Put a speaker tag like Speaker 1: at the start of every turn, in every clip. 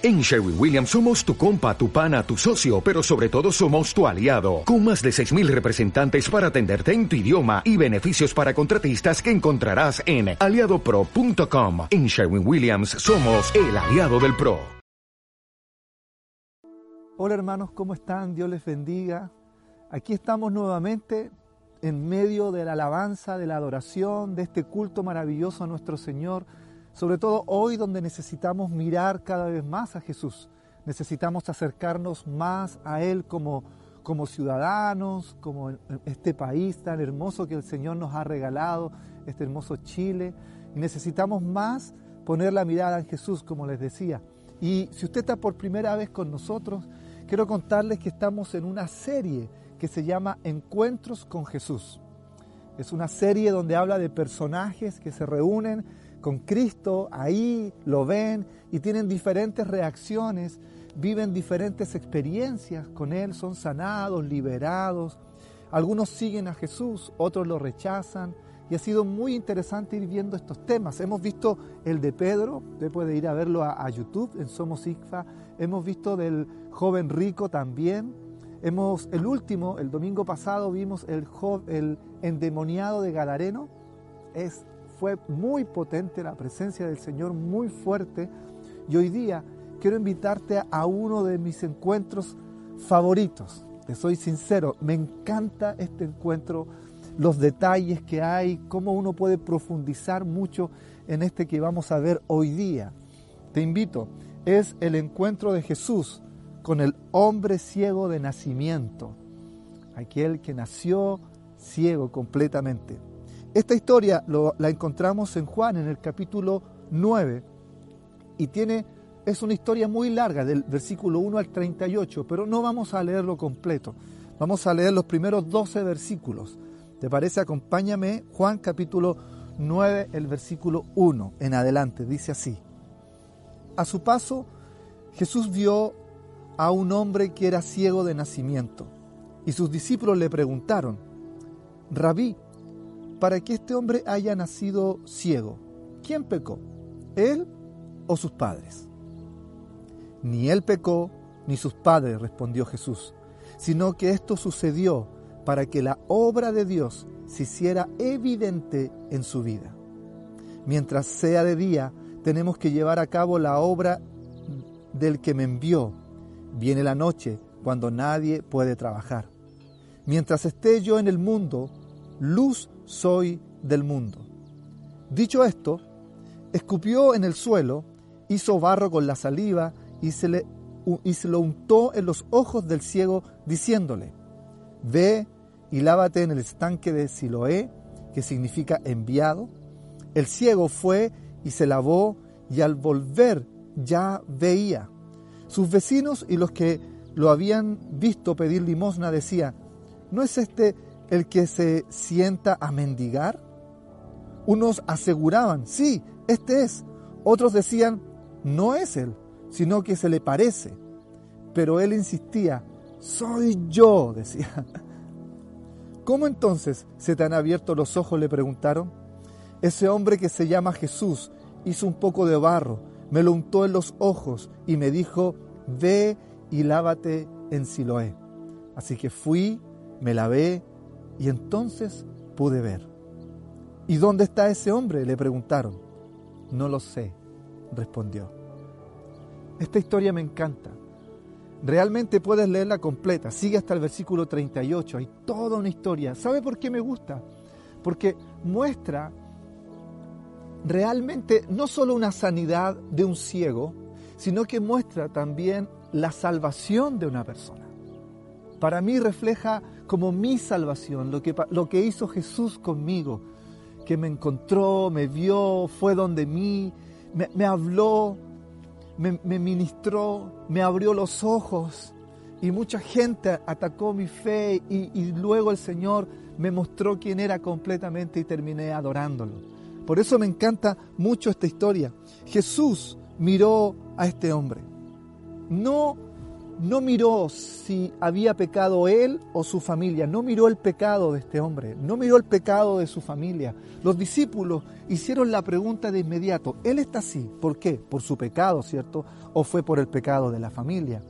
Speaker 1: En Sherwin Williams somos tu compa, tu pana, tu socio, pero sobre todo somos tu aliado, con más de 6.000 representantes para atenderte en tu idioma y beneficios para contratistas que encontrarás en aliadopro.com. En Sherwin Williams somos el aliado del PRO.
Speaker 2: Hola hermanos, ¿cómo están? Dios les bendiga. Aquí estamos nuevamente en medio de la alabanza, de la adoración, de este culto maravilloso a nuestro Señor sobre todo hoy donde necesitamos mirar cada vez más a Jesús, necesitamos acercarnos más a Él como, como ciudadanos, como este país tan hermoso que el Señor nos ha regalado, este hermoso Chile, y necesitamos más poner la mirada en Jesús, como les decía. Y si usted está por primera vez con nosotros, quiero contarles que estamos en una serie que se llama Encuentros con Jesús. Es una serie donde habla de personajes que se reúnen con Cristo, ahí lo ven y tienen diferentes reacciones, viven diferentes experiencias con Él, son sanados, liberados. Algunos siguen a Jesús, otros lo rechazan. Y ha sido muy interesante ir viendo estos temas. Hemos visto el de Pedro, usted puede ir a verlo a, YouTube en Somos ICFA. Hemos visto del joven rico también. Hemos, el último, el domingo pasado, vimos el, el endemoniado de Gadareno. Es fue muy potente, la presencia del Señor muy fuerte. Y hoy día quiero invitarte a uno de mis encuentros favoritos. Te soy sincero, me encanta este encuentro, los detalles que hay, cómo uno puede profundizar mucho en este que vamos a ver hoy día. Te invito, es el encuentro de Jesús con el hombre ciego de nacimiento, aquel que nació ciego completamente. Esta historia la encontramos en Juan en el capítulo 9 y tiene, es una historia muy larga del versículo 1 al 38, pero no vamos a leerlo completo. Vamos a leer los primeros 12 versículos. ¿Te parece? Acompáñame, Juan capítulo 9, el versículo 1 en adelante. Dice así. A su paso, Jesús vio a un hombre que era ciego de nacimiento y sus discípulos le preguntaron, Rabí, para que este hombre haya nacido ciego. ¿Quién pecó? ¿Él o sus padres? Ni él pecó, ni sus padres, respondió Jesús, sino que esto sucedió para que la obra de Dios se hiciera evidente en su vida. Mientras sea de día, tenemos que llevar a cabo la obra del que me envió. Viene la noche cuando nadie puede trabajar. Mientras esté yo en el mundo, luz soy del mundo. Dicho esto, escupió en el suelo, hizo barro con la saliva y se, le, y se lo untó en los ojos del ciego, diciéndole, Ve y lávate en el estanque de Siloé, que significa enviado. El ciego fue y se lavó, y al volver ya veía. Sus vecinos y los que lo habían visto pedir limosna decían, ¿no es este el que se sienta a mendigar? Unos aseguraban, sí, este es. Otros decían, no es él, sino que se le parece. Pero él insistía, soy yo, decía. ¿Cómo entonces se te han abierto los ojos? le preguntaron. Ese hombre que se llama Jesús hizo un poco de barro, me lo untó en los ojos y me dijo, ve y lávate en Siloé. Así que fui, me lavé y entonces pude ver. ¿Y dónde está ese hombre? le preguntaron. No lo sé, respondió. Esta historia me encanta. Realmente puedes leerla completa. Sigue hasta el versículo 38. Hay toda una historia. ¿Sabe por qué me gusta? Porque muestra realmente no solo una sanidad de un ciego, sino que muestra también la salvación de una persona. Para mí refleja como mi salvación, lo que, lo que hizo Jesús conmigo, que me encontró, me vio, fue donde mí, me, habló, me, ministró, me abrió los ojos y mucha gente atacó mi fe y, y luego el Señor me mostró quién era completamente y terminé adorándolo. Por eso me encanta mucho esta historia. Jesús miró a este hombre. No no miró si había pecado él o su familia, no miró el pecado de este hombre, no miró el pecado de su familia. Los discípulos hicieron la pregunta de inmediato, ¿él está así? ¿Por qué? ¿Por su pecado, cierto? ¿O fue por el pecado de la familia?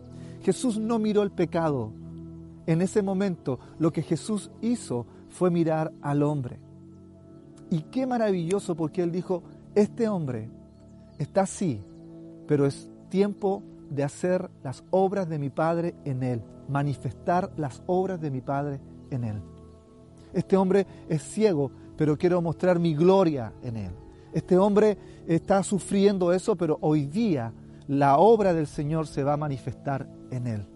Speaker 2: Jesús no miró el pecado. En ese momento lo que Jesús hizo fue mirar al hombre. Y qué maravilloso porque él dijo, este hombre está así, pero es tiempo de hacer las obras de mi Padre en él, manifestar las obras de mi Padre en él. Este hombre es ciego, pero quiero mostrar mi gloria en él. Este hombre está sufriendo eso, pero hoy día la obra del Señor se va a manifestar en él.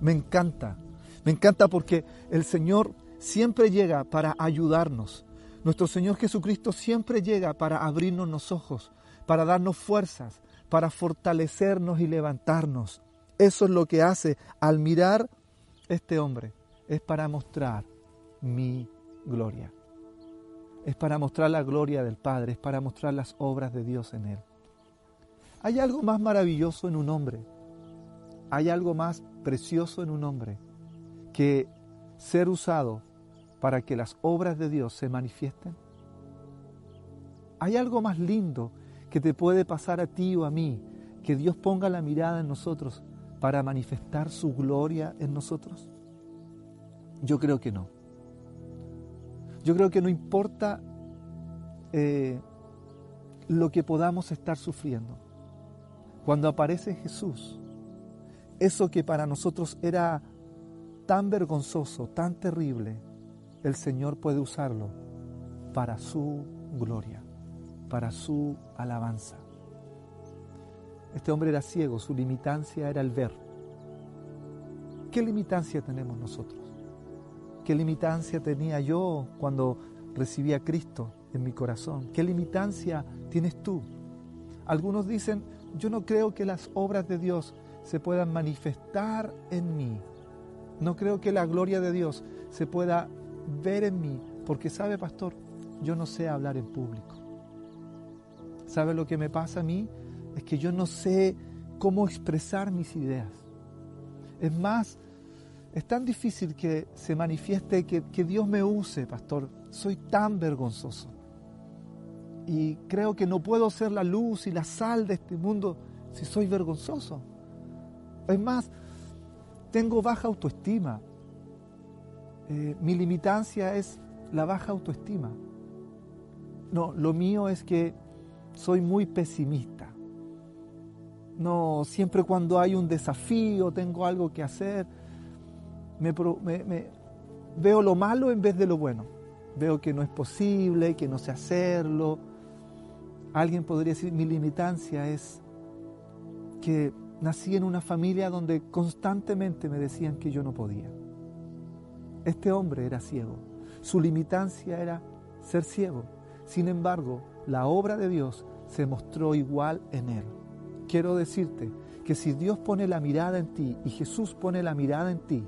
Speaker 2: Me encanta, me encanta porque el Señor siempre llega para ayudarnos. Nuestro Señor Jesucristo siempre llega para abrirnos los ojos, para darnos fuerzas, para fortalecernos y levantarnos. Eso es lo que hace al mirar este hombre. Es para mostrar mi gloria. Es para mostrar la gloria del Padre, es para mostrar las obras de Dios en él. Hay algo más maravilloso en un hombre. Hay algo más precioso en un hombre que ser usado para que las obras de Dios se manifiesten. Hay algo más lindo que te puede pasar a ti o a mí, que Dios ponga la mirada en nosotros para manifestar su gloria en nosotros? Yo creo que no. Yo creo que no importa eh, lo que podamos estar sufriendo. Cuando aparece Jesús, eso que para nosotros era tan vergonzoso, tan terrible, el Señor puede usarlo para su gloria para su alabanza. Este hombre era ciego, su limitancia era el ver. ¿Qué limitancia tenemos nosotros? ¿Qué limitancia tenía yo cuando recibí a Cristo en mi corazón? ¿Qué limitancia tienes tú? Algunos dicen, yo no creo que las obras de Dios se puedan manifestar en mí. No creo que la gloria de Dios se pueda ver en mí, porque sabe, pastor, yo no sé hablar en público. ¿Sabe lo que me pasa a mí? Es que yo no sé cómo expresar mis ideas. Es más, es tan difícil que se manifieste que, que Dios me use, pastor. Soy tan vergonzoso. Y creo que no puedo ser la luz y la sal de este mundo si soy vergonzoso. Es más, tengo baja autoestima. Eh, mi limitancia es la baja autoestima. No, lo mío es que soy muy pesimista. No, siempre cuando hay un desafío, tengo algo que hacer, veo lo malo en vez de lo bueno. Veo que no es posible, que no sé hacerlo. Alguien podría decir, mi limitancia es que nací en una familia donde constantemente me decían que yo no podía. Este hombre era ciego. Su limitancia era ser ciego. Sin embargo, la obra de Dios se mostró igual en él. Quiero decirte que si Dios pone la mirada en ti y Jesús pone la mirada en ti,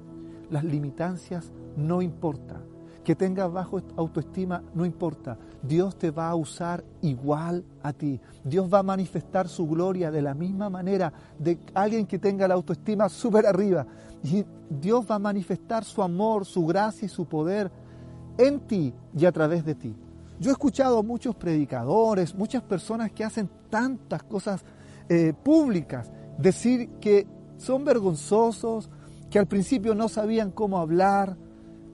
Speaker 2: las limitancias no importan. Que tengas bajo autoestima no importa. Dios te va a usar igual a ti. Dios va a manifestar su gloria de la misma manera de alguien que tenga la autoestima súper arriba. Y Dios va a manifestar su amor, su gracia y su poder en ti y a través de ti. Yo he escuchado muchos predicadores, muchas personas que hacen tantas cosas eh, públicas, decir que son vergonzosos, que al principio no sabían cómo hablar.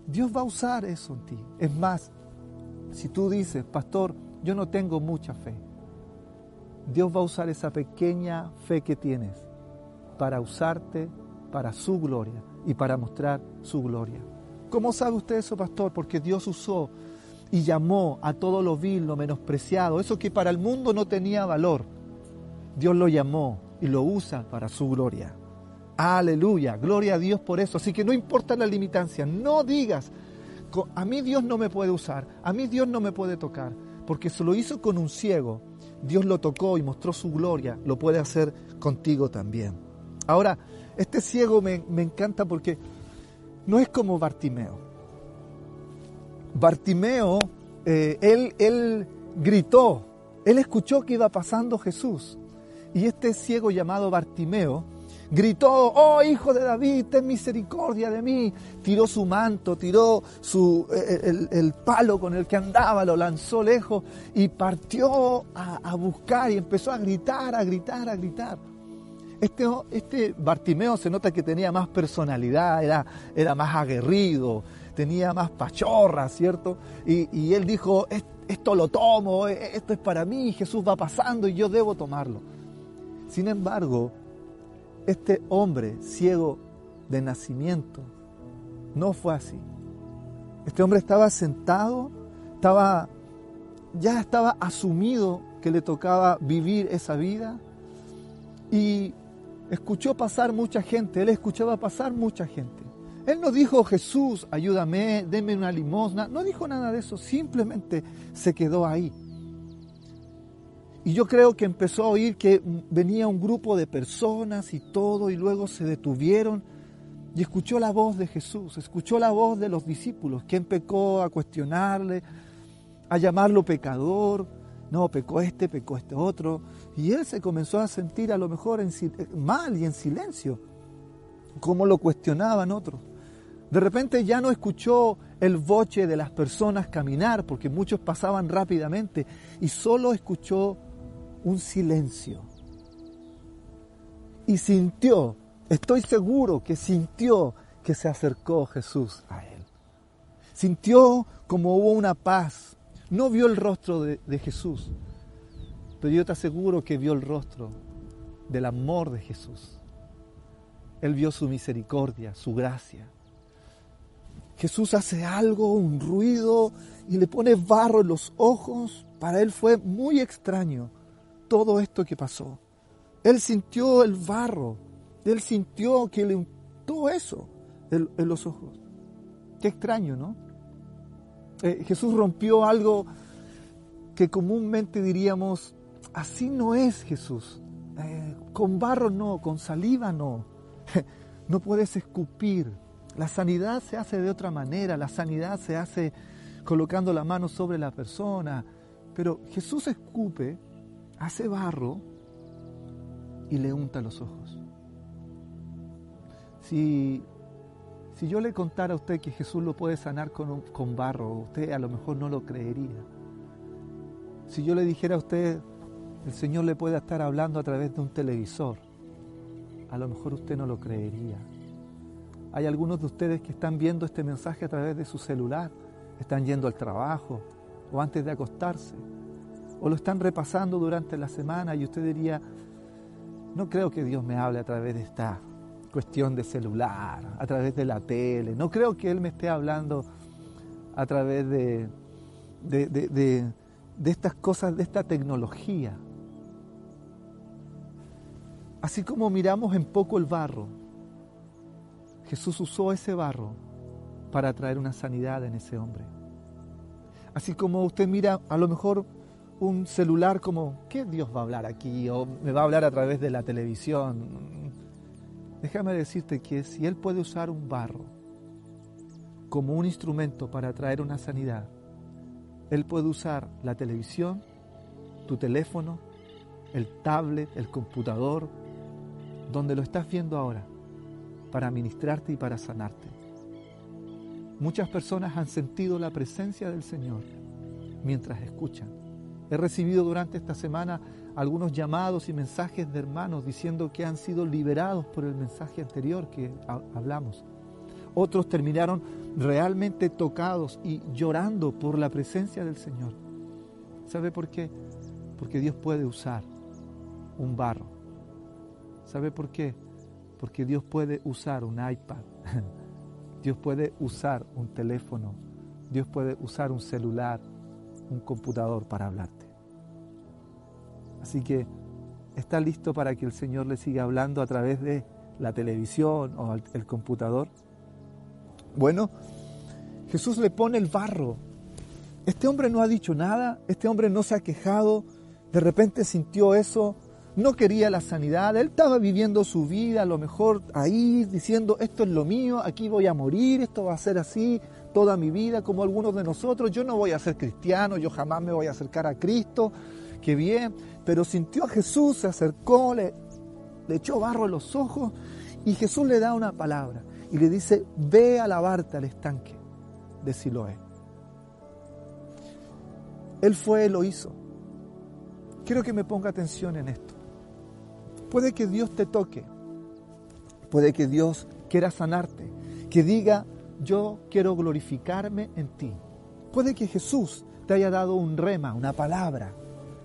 Speaker 2: Dios va a usar eso en ti. Es más, si tú dices, pastor, yo no tengo mucha fe, Dios va a usar esa pequeña fe que tienes para usarte para su gloria y para mostrar su gloria. ¿Cómo sabe usted eso, pastor? Porque Dios usó y llamó a todo lo vil, lo menospreciado, eso que para el mundo no tenía valor. Dios lo llamó y lo usa para su gloria. Aleluya, gloria a Dios por eso. Así que no importa la limitancia, no digas, a mí Dios no me puede usar, a mí Dios no me puede tocar, porque se lo hizo con un ciego, Dios lo tocó y mostró su gloria, lo puede hacer contigo también. Ahora, este ciego me, me encanta porque no es como Bartimeo. Bartimeo, eh, él, él gritó, él escuchó que iba pasando Jesús. Y este ciego llamado Bartimeo gritó, oh hijo de David, ten misericordia de mí. Tiró su manto, tiró su, el, el palo con el que andaba, lo lanzó lejos y partió a, a, buscar y empezó a gritar, a gritar, a gritar. Este, este Bartimeo se nota que tenía más personalidad, era, era más aguerrido, tenía más pachorra, ¿cierto? Y, él dijo, esto lo tomo, esto es para mí, Jesús va pasando y yo debo tomarlo. Sin embargo, este hombre ciego de nacimiento no fue así. Este hombre estaba sentado, estaba ya estaba asumido que le tocaba vivir esa vida y escuchó pasar mucha gente, él escuchaba pasar mucha gente. Él no dijo, Jesús, ayúdame, déme una limosna, no dijo nada de eso, simplemente se quedó ahí. Y yo creo que empezó a oír que venía un grupo de personas y todo, y luego se detuvieron y escuchó la voz de Jesús, escuchó la voz de los discípulos, que empezó a cuestionarle, a llamarlo pecador, no, pecó este, pecó este otro. Y él se comenzó a sentir a lo mejor en, mal y en silencio, como lo cuestionaban otros. De repente ya no escuchó el boche de las personas caminar, porque muchos pasaban rápidamente, y solo escuchó un silencio. Y sintió, estoy seguro que sintió que se acercó Jesús a él. Sintió como hubo una paz, no vio el rostro de, Jesús, pero yo te aseguro que vio el rostro del amor de Jesús. Él vio su misericordia, su gracia. Jesús hace algo, un ruido, y le pone barro en los ojos. Para él fue muy extraño todo esto que pasó. Él sintió el barro, él sintió que le untó eso en los ojos. Qué extraño, ¿no? Eh, Jesús rompió algo que comúnmente diríamos, así no es Jesús. Eh, con barro no, con saliva no. no puedes escupir. La sanidad se hace de otra manera, la sanidad se hace colocando la mano sobre la persona. Pero Jesús escupe, hace barro y le unta los ojos. Si si yo le contara a usted que Jesús lo puede sanar con, con barro, usted a lo mejor no lo creería. Si yo le dijera a usted, el Señor le puede estar hablando a través de un televisor, a lo mejor usted no lo creería. Hay algunos de ustedes que están viendo este mensaje a través de su celular, están yendo al trabajo o antes de acostarse, o lo están repasando durante la semana y usted diría, no creo que Dios me hable a través de esta cuestión de celular, a través de la tele. No creo que Él me esté hablando a través de, de, estas cosas, de esta tecnología. Así como miramos en poco el barro, Jesús usó ese barro para traer una sanidad en ese hombre. Así como usted mira a lo mejor un celular como, ¿qué Dios va a hablar aquí? O me va a hablar a través de la televisión. Déjame decirte que si Él puede usar un barro como un instrumento para traer una sanidad, Él puede usar la televisión, tu teléfono, el tablet, el computador, donde lo estás viendo ahora, para ministrarte y para sanarte. Muchas personas han sentido la presencia del Señor mientras escuchan. He recibido durante esta semana algunos llamados y mensajes de hermanos diciendo que han sido liberados por el mensaje anterior que hablamos. Otros terminaron realmente tocados y llorando por la presencia del Señor. ¿Sabe por qué? Porque Dios puede usar un barro. ¿Sabe por qué? Porque Dios puede usar un iPad. Dios puede usar un teléfono. Dios puede usar un celular, un computador para hablarte. Así que está listo para que el Señor le siga hablando a través de la televisión o el computador. Bueno, Jesús le pone el barro. Este hombre no ha dicho nada, este hombre no se ha quejado, de repente sintió eso, no quería la sanidad, él estaba viviendo su vida, a lo mejor ahí diciendo, esto es lo mío, aquí voy a morir, esto va a ser así toda mi vida, como algunos de nosotros, yo no voy a ser cristiano, yo jamás me voy a acercar a Cristo, qué bien, pero sintió a Jesús, se acercó, le, echó barro en los ojos y Jesús le da una palabra y le dice, ve a lavarte al estanque de Siloé. Él fue, lo hizo. Quiero que me ponga atención en esto. Puede que Dios te toque, puede que Dios quiera sanarte, que diga, yo quiero glorificarme en ti. Puede que Jesús te haya dado un rema, una palabra.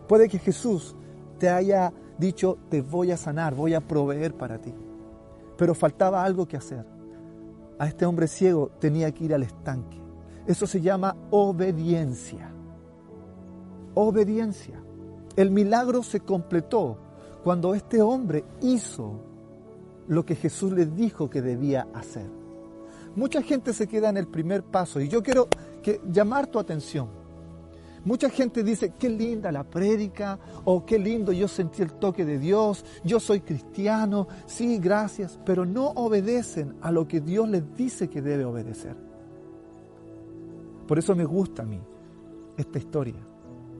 Speaker 2: Puede que Jesús te haya dicho, te voy a sanar, voy a proveer para ti. Pero faltaba algo que hacer. A este hombre ciego tenía que ir al estanque. Eso se llama obediencia. Obediencia. El milagro se completó cuando este hombre hizo lo que Jesús le dijo que debía hacer. Mucha gente se queda en el primer paso y yo quiero que llamar tu atención. Mucha gente dice, qué linda la prédica, o qué lindo yo sentí el toque de Dios, yo soy cristiano, sí, gracias, pero no obedecen a lo que Dios les dice que debe obedecer. Por eso me gusta a mí esta historia.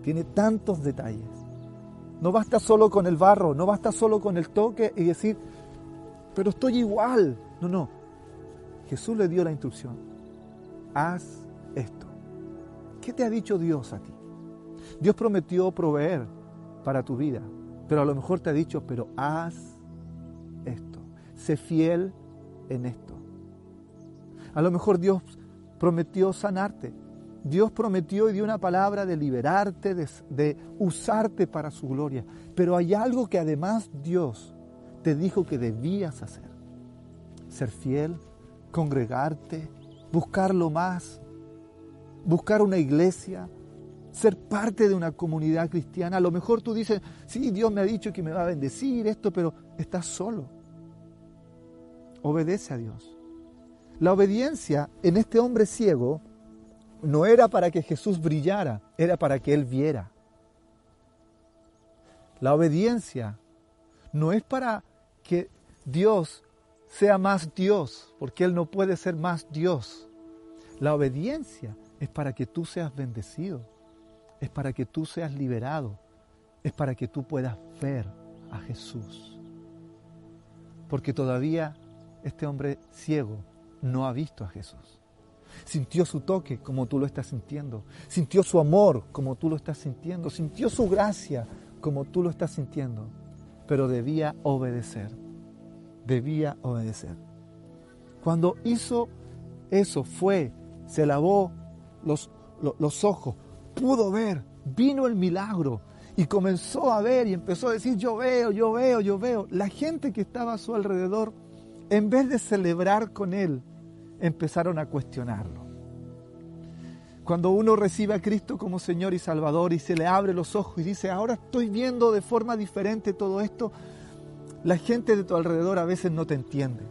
Speaker 2: Tiene tantos detalles. No basta solo con el barro, no basta solo con el toque y decir, pero estoy igual. No, no. Jesús le dio la instrucción. Haz esto. ¿Qué te ha dicho Dios a ti? Dios prometió proveer para tu vida, pero a lo mejor te ha dicho, pero haz esto. Sé fiel en esto. A lo mejor Dios prometió sanarte. Dios prometió y dio una palabra de liberarte, de, usarte para su gloria. Pero hay algo que además Dios te dijo que debías hacer. Ser fiel, congregarte, buscarlo más, buscar una iglesia, ser parte de una comunidad cristiana. A lo mejor tú dices, sí, Dios me ha dicho que me va a bendecir esto, pero estás solo. Obedece a Dios. La obediencia en este hombre ciego no era para que Jesús brillara, era para que él viera. La obediencia no es para que Dios sea más Dios, porque Él no puede ser más Dios. La obediencia es para que tú seas bendecido, es para que tú seas liberado, es para que tú puedas ver a Jesús. Porque todavía este hombre ciego no ha visto a Jesús. Sintió su toque como tú lo estás sintiendo. Sintió su amor como tú lo estás sintiendo. Sintió su gracia como tú lo estás sintiendo. Pero debía obedecer. Debía obedecer. Cuando hizo eso, fue, se lavó los, los, ojos, pudo ver, vino el milagro y comenzó a ver y empezó a decir, yo veo, yo veo, yo veo. La gente que estaba a su alrededor, en vez de celebrar con él, empezaron a cuestionarlo. Cuando uno recibe a Cristo como Señor y Salvador y se le abre los ojos y dice, ahora estoy viendo de forma diferente todo esto, la gente de tu alrededor a veces no te entiende.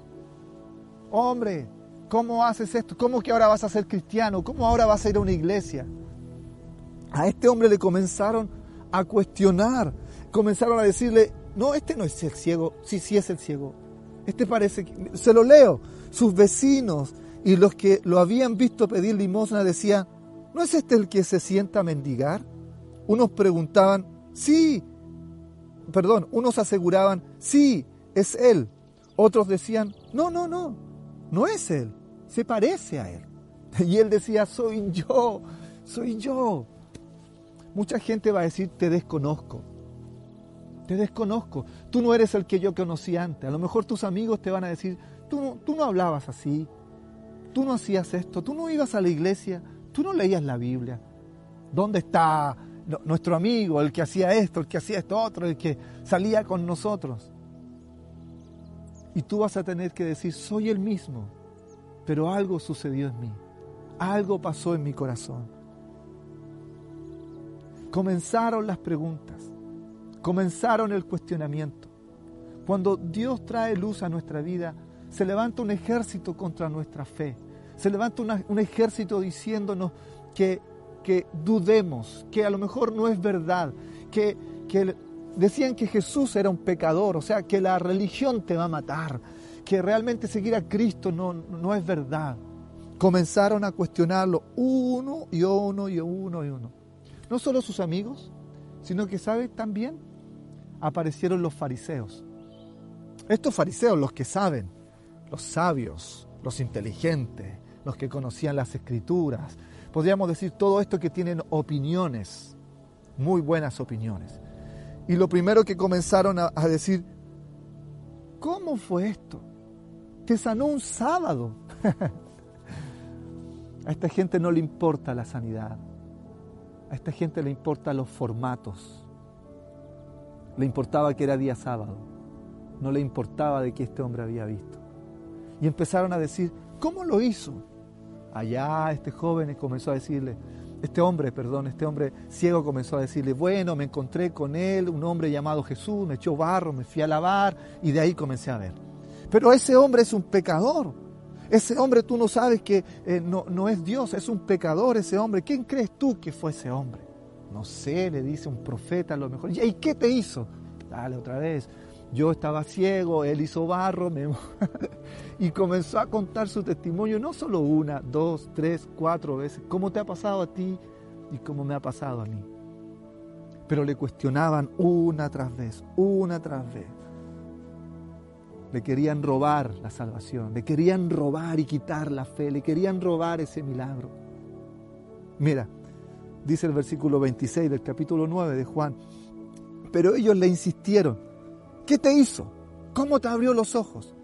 Speaker 2: Hombre, ¿cómo haces esto? ¿Cómo que ahora vas a ser cristiano? ¿Cómo ahora vas a ir a una iglesia? A este hombre le comenzaron a cuestionar, comenzaron a decirle, no, este no es el ciego, sí, sí es el ciego. Este parece que, se lo leo, sus vecinos y los que lo habían visto pedir limosna decían, ¿no es este el que se sienta a mendigar? Unos preguntaban, sí, perdón, unos aseguraban, sí, es él. Otros decían, no, no, no, no es él, se parece a él. Y él decía, soy yo, soy yo. Mucha gente va a decir, te desconozco, te desconozco, tú no eres el que yo conocí antes. A lo mejor tus amigos te van a decir, tú no, tú no hablabas así, tú no hacías esto, tú no ibas a la iglesia, tú no leías la Biblia. ¿Dónde está nuestro amigo, el que hacía esto, el que hacía esto otro, el que salía con nosotros? Y tú vas a tener que decir, soy el mismo, pero algo sucedió en mí, algo pasó en mi corazón. Comenzaron las preguntas, comenzaron el cuestionamiento. Cuando Dios trae luz a nuestra vida, se levanta un ejército contra nuestra fe. Se levanta un ejército diciéndonos que, que, dudemos, que a lo mejor no es verdad, que, que decían que Jesús era un pecador, o sea, que la religión te va a matar, que realmente seguir a Cristo no, no es verdad. Comenzaron a cuestionarlo uno y uno y uno y uno. No solo sus amigos, sino que, ¿sabes? También aparecieron los fariseos Estos fariseos, los que saben, los sabios, los inteligentes, los que conocían las escrituras, podríamos decir todo esto que tienen opiniones, muy buenas opiniones. Y lo primero que comenzaron a, decir, ¿cómo fue esto? Te sanó un sábado. a esta gente no le importa la sanidad. A esta gente le importan los formatos. Le importaba que era día sábado. No le importaba de qué este hombre había visto. Y empezaron a decir, ¿cómo lo hizo? Allá este joven comenzó a decirle, este hombre, perdón, este hombre ciego comenzó a decirle, bueno, me encontré con él, un hombre llamado Jesús, me echó barro, me fui a lavar y de ahí comencé a ver. Pero ese hombre es un pecador. Ese hombre tú no sabes que eh, no, no es Dios, es un pecador ese hombre. ¿Quién crees tú que fue ese hombre? No sé, le dice un profeta a lo mejor. ¿Y qué te hizo? Dale otra vez. Yo estaba ciego, él hizo barro, me... y comenzó a contar su testimonio, no solo una, dos, tres, cuatro veces, cómo te ha pasado a ti y cómo me ha pasado a mí. Pero le cuestionaban una tras vez, una tras vez. Le querían robar la salvación, le querían robar y quitar la fe, le querían robar ese milagro. Mira, dice el versículo 26 del capítulo 9 de Juan, pero ellos le insistieron, ¿qué te hizo? ¿Cómo te abrió los ojos?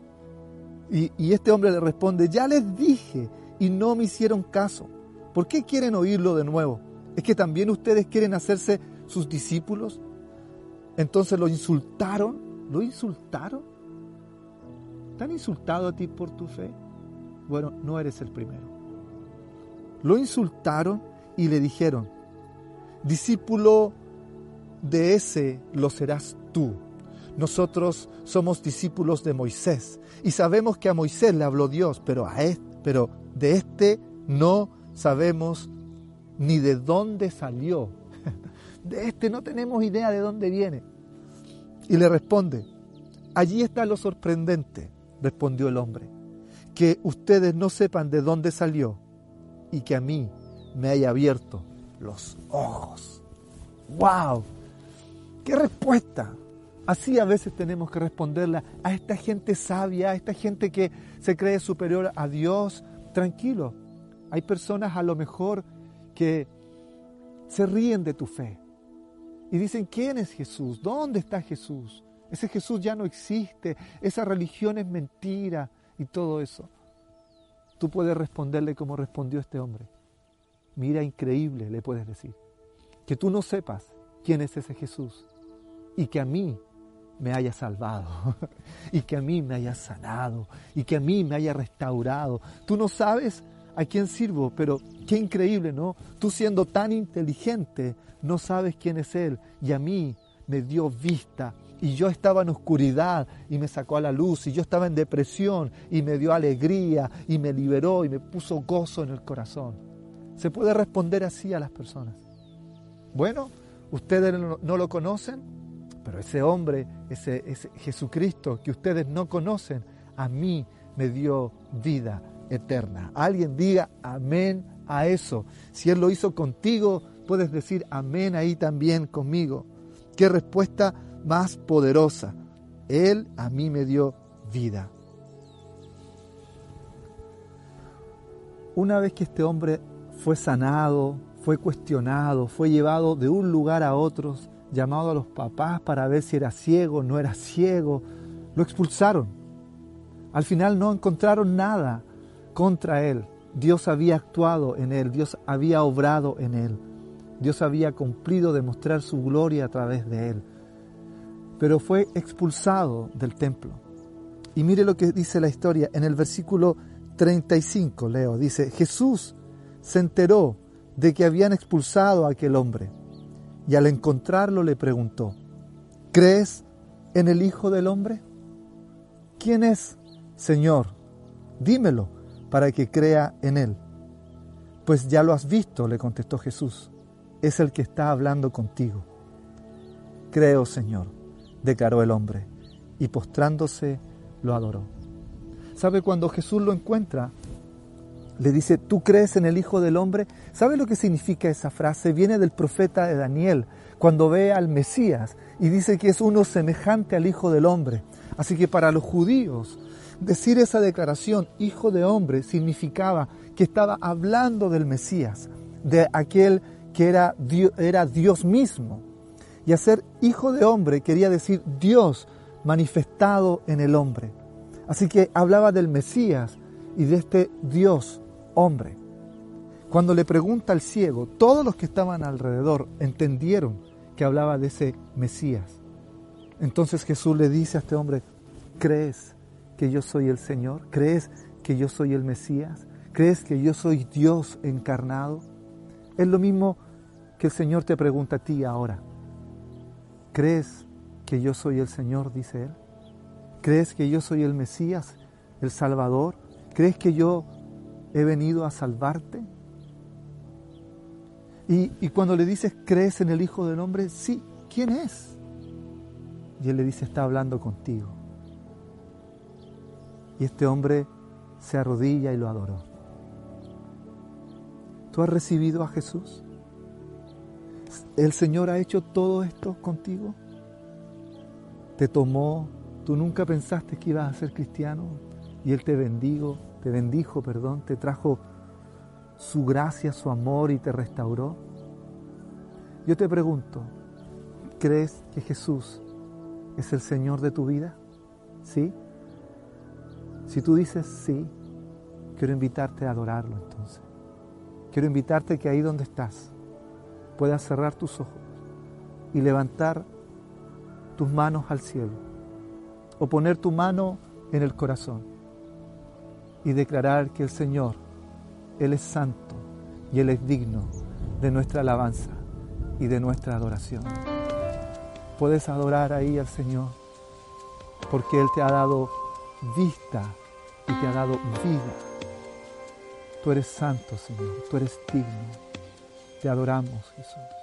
Speaker 2: Y, este hombre le responde, ya les dije y no me hicieron caso. ¿Por qué quieren oírlo de nuevo? ¿Es que también ustedes quieren hacerse sus discípulos? Entonces lo insultaron, lo insultaron. ¿Te han insultado a ti por tu fe? Bueno, no eres el primero. Lo insultaron y le dijeron, discípulo de ese lo serás tú. Nosotros somos discípulos de Moisés y sabemos que a Moisés le habló Dios, pero a este, pero de este no sabemos ni de dónde salió. De este no tenemos idea de dónde viene. Y le responde, allí está lo sorprendente, respondió el hombre, que ustedes no sepan de dónde salió y que a mí me haya abierto los ojos. ¡Wow! ¡Qué respuesta! Así a veces tenemos que responderle a esta gente sabia, a esta gente que se cree superior a Dios. Tranquilo, hay personas a lo mejor que se ríen de tu fe y dicen, ¿quién es Jesús? ¿Dónde está Jesús? Ese Jesús ya no existe, esa religión es mentira y todo eso. Tú puedes responderle como respondió este hombre. Mira, increíble, le puedes decir. Que tú no sepas quién es ese Jesús y que a mí me haya salvado y que a mí me haya sanado y que a mí me haya restaurado. Tú no sabes a quién sirvo, pero qué increíble, ¿no? Tú siendo tan inteligente, no sabes quién es Él y a mí me dio vista y yo estaba en oscuridad y me sacó a la luz y yo estaba en depresión y me dio alegría y me liberó y me puso gozo en el corazón. Se puede responder así a las personas. Bueno, ustedes no lo conocen, pero ese hombre, ese, Jesucristo que ustedes no conocen, a mí me dio vida eterna. Alguien diga amén a eso. Si Él lo hizo contigo, puedes decir amén ahí también conmigo. Qué respuesta más poderosa. Él a mí me dio vida. Una vez que este hombre fue sanado, fue cuestionado, fue llevado de un lugar a otro, llamado a los papás para ver si era ciego, no era ciego, lo expulsaron. Al final no encontraron nada contra él. Dios había actuado en él, Dios había obrado en él. Dios había cumplido de mostrar su gloria a través de él. Pero fue expulsado del templo. Y mire lo que dice la historia en el versículo 35, leo, dice, Jesús se enteró de que habían expulsado a aquel hombre y al encontrarlo le preguntó, ¿crees en el Hijo del Hombre? ¿Quién es, Señor? Dímelo para que crea en él. Pues ya lo has visto, le contestó Jesús, es el que está hablando contigo. Creo, Señor, declaró el hombre, y postrándose lo adoró. ¿Sabe cuando Jesús lo encuentra? Le dice, ¿tú crees en el Hijo del Hombre? ¿Sabe lo que significa esa frase? Viene del profeta de Daniel, cuando ve al Mesías y dice que es uno semejante al Hijo del Hombre. Así que para los judíos, decir esa declaración, hijo de hombre, significaba que estaba hablando del Mesías, de aquel que era Dios, era Dios mismo. Y hacer hijo de hombre quería decir Dios manifestado en el hombre. Así que hablaba del Mesías y de este Dios hombre. Cuando le pregunta al ciego, todos los que estaban alrededor entendieron que hablaba de ese Mesías. Entonces Jesús le dice a este hombre, ¿crees que yo soy el Señor? ¿Crees que yo soy el Mesías? ¿Crees que yo soy Dios encarnado? Es lo mismo que el Señor te pregunta a ti ahora. ¿Crees que yo soy el Señor? dice Él. ¿Crees que yo soy el Mesías, el Salvador? ¿Crees que yo he venido a salvarte? Y, y, cuando le dices, ¿crees en el Hijo del Hombre? Sí, ¿quién es? Y él le dice, está hablando contigo. Y este hombre se arrodilla y lo adoró. ¿Tú has recibido a Jesús? ¿El Señor ha hecho todo esto contigo? ¿Te tomó? ¿Tú nunca pensaste que ibas a ser cristiano? Y Él te bendigo, te bendijo, perdón, te trajo su gracia, su amor y te restauró. Yo te pregunto, ¿crees que Jesús es el Señor de tu vida? ¿Sí? Si tú dices sí, quiero invitarte a adorarlo entonces. Quiero invitarte que ahí donde estás puedas cerrar tus ojos y levantar tus manos al cielo o poner tu mano en el corazón y declarar que el Señor, Él es santo y Él es digno de nuestra alabanza y de nuestra adoración. Puedes adorar ahí al Señor porque Él te ha dado vista y te ha dado vida. Tú eres santo, Señor, tú eres digno. Te adoramos, Jesús.